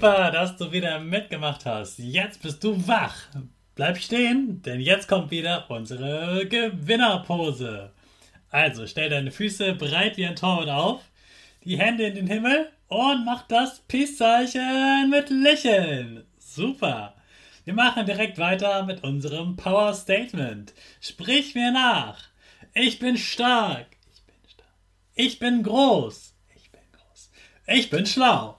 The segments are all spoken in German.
Super, dass du wieder mitgemacht hast. Jetzt bist du wach. Bleib stehen, denn jetzt kommt wieder unsere Gewinnerpose. Also stell deine Füße breit wie ein Torwart auf, die Hände in den Himmel und mach das Peace-Zeichen mit Lächeln. Super. Wir machen direkt weiter mit unserem Power Statement. Sprich mir nach. Ich bin stark. Ich bin stark. Ich bin groß. Ich bin groß. Ich bin schlau.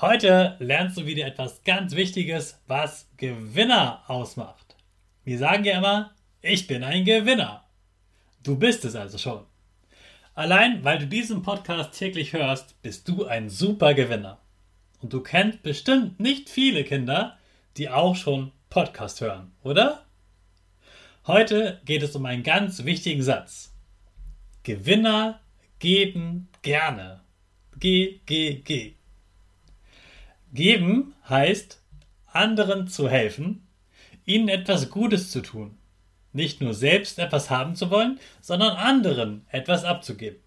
Heute lernst du wieder etwas ganz Wichtiges, was Gewinner ausmacht. Wir sagen ja immer, ich bin ein Gewinner. Du bist es also schon. Allein weil du diesen Podcast täglich hörst, bist du ein super Gewinner. Und du kennst bestimmt nicht viele Kinder, die auch schon Podcast hören, oder? Heute geht es um einen ganz wichtigen Satz. Gewinner geben gerne. G, G, G. Geben heißt, anderen zu helfen, ihnen etwas Gutes zu tun. Nicht nur selbst etwas haben zu wollen, sondern anderen etwas abzugeben.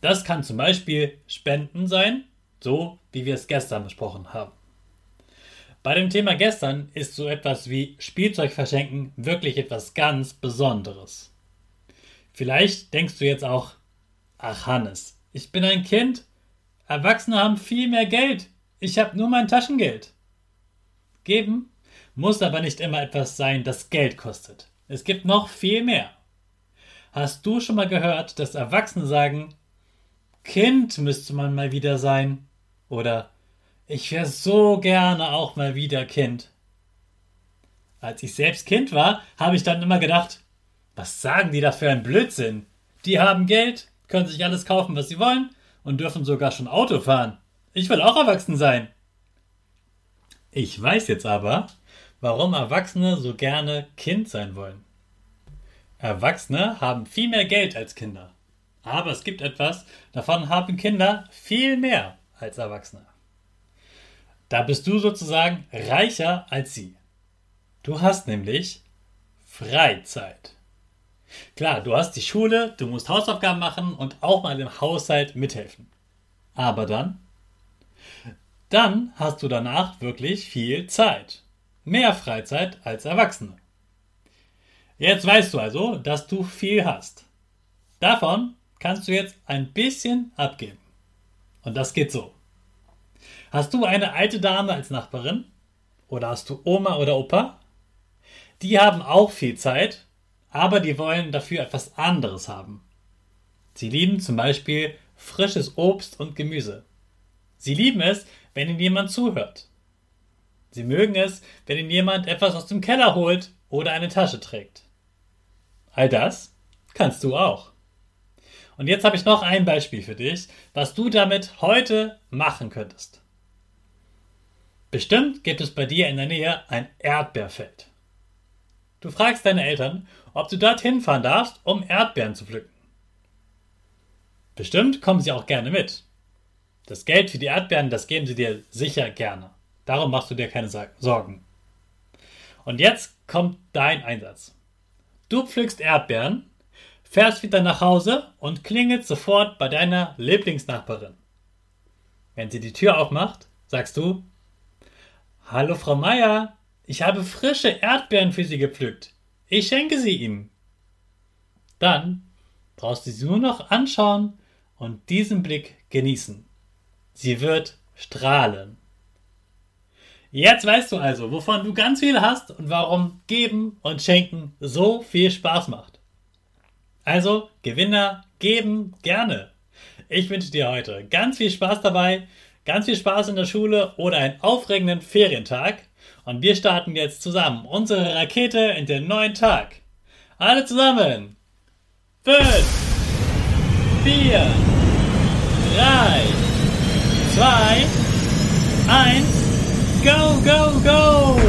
Das kann zum Beispiel Spenden sein, so wie wir es gestern besprochen haben. Bei dem Thema gestern ist so etwas wie Spielzeug verschenken wirklich etwas ganz Besonderes. Vielleicht denkst du jetzt auch, ach Hannes, ich bin ein Kind Erwachsene haben viel mehr Geld. Ich habe nur mein Taschengeld. Geben muss aber nicht immer etwas sein, das Geld kostet. Es gibt noch viel mehr. Hast du schon mal gehört, dass Erwachsene sagen, Kind müsste man mal wieder sein? Oder ich wäre so gerne auch mal wieder Kind. Als ich selbst Kind war, habe ich dann immer gedacht, was sagen die da für ein Blödsinn? Die haben Geld, können sich alles kaufen, was sie wollen, und dürfen sogar schon Auto fahren. Ich will auch erwachsen sein. Ich weiß jetzt aber, warum Erwachsene so gerne Kind sein wollen. Erwachsene haben viel mehr Geld als Kinder. Aber es gibt etwas, davon haben Kinder viel mehr als Erwachsene. Da bist du sozusagen reicher als sie. Du hast nämlich Freizeit. Klar, du hast die Schule, du musst Hausaufgaben machen und auch mal im Haushalt mithelfen. Aber dann? Dann hast du danach wirklich viel Zeit. Mehr Freizeit als Erwachsene. Jetzt weißt du also, dass du viel hast. Davon kannst du jetzt ein bisschen abgeben. Und das geht so. Hast du eine alte Dame als Nachbarin? Oder hast du Oma oder Opa? Die haben auch viel Zeit aber die wollen dafür etwas anderes haben. Sie lieben zum Beispiel frisches Obst und Gemüse. Sie lieben es, wenn ihnen jemand zuhört. Sie mögen es, wenn ihnen jemand etwas aus dem Keller holt oder eine Tasche trägt. All das kannst du auch. Und jetzt habe ich noch ein Beispiel für dich, was du damit heute machen könntest. Bestimmt gibt es bei dir in der Nähe ein Erdbeerfeld. Du fragst deine Eltern, ob du dorthin fahren darfst, um Erdbeeren zu pflücken. Bestimmt kommen sie auch gerne mit. Das Geld für die Erdbeeren, das geben sie dir sicher gerne. Darum machst du dir keine Sorgen. Und jetzt kommt dein Einsatz. Du pflückst Erdbeeren, fährst wieder nach Hause und klingelt sofort bei deiner Lieblingsnachbarin. Wenn sie die Tür aufmacht, sagst du, Hallo Frau Meier, ich habe frische Erdbeeren für Sie gepflückt. Ich schenke sie Ihnen. Dann brauchst du sie nur noch anschauen und diesen Blick genießen. Sie wird strahlen. Jetzt weißt du also, wovon du ganz viel hast und warum Geben und Schenken so viel Spaß macht. Also, Gewinner, geben gerne. Ich wünsche dir heute ganz viel Spaß dabei, ganz viel Spaß in der Schule oder einen aufregenden Ferientag. Und wir starten jetzt zusammen unsere Rakete in den neuen Tag. Alle zusammen. 5, 4, 3, 2, 1, go, go, go!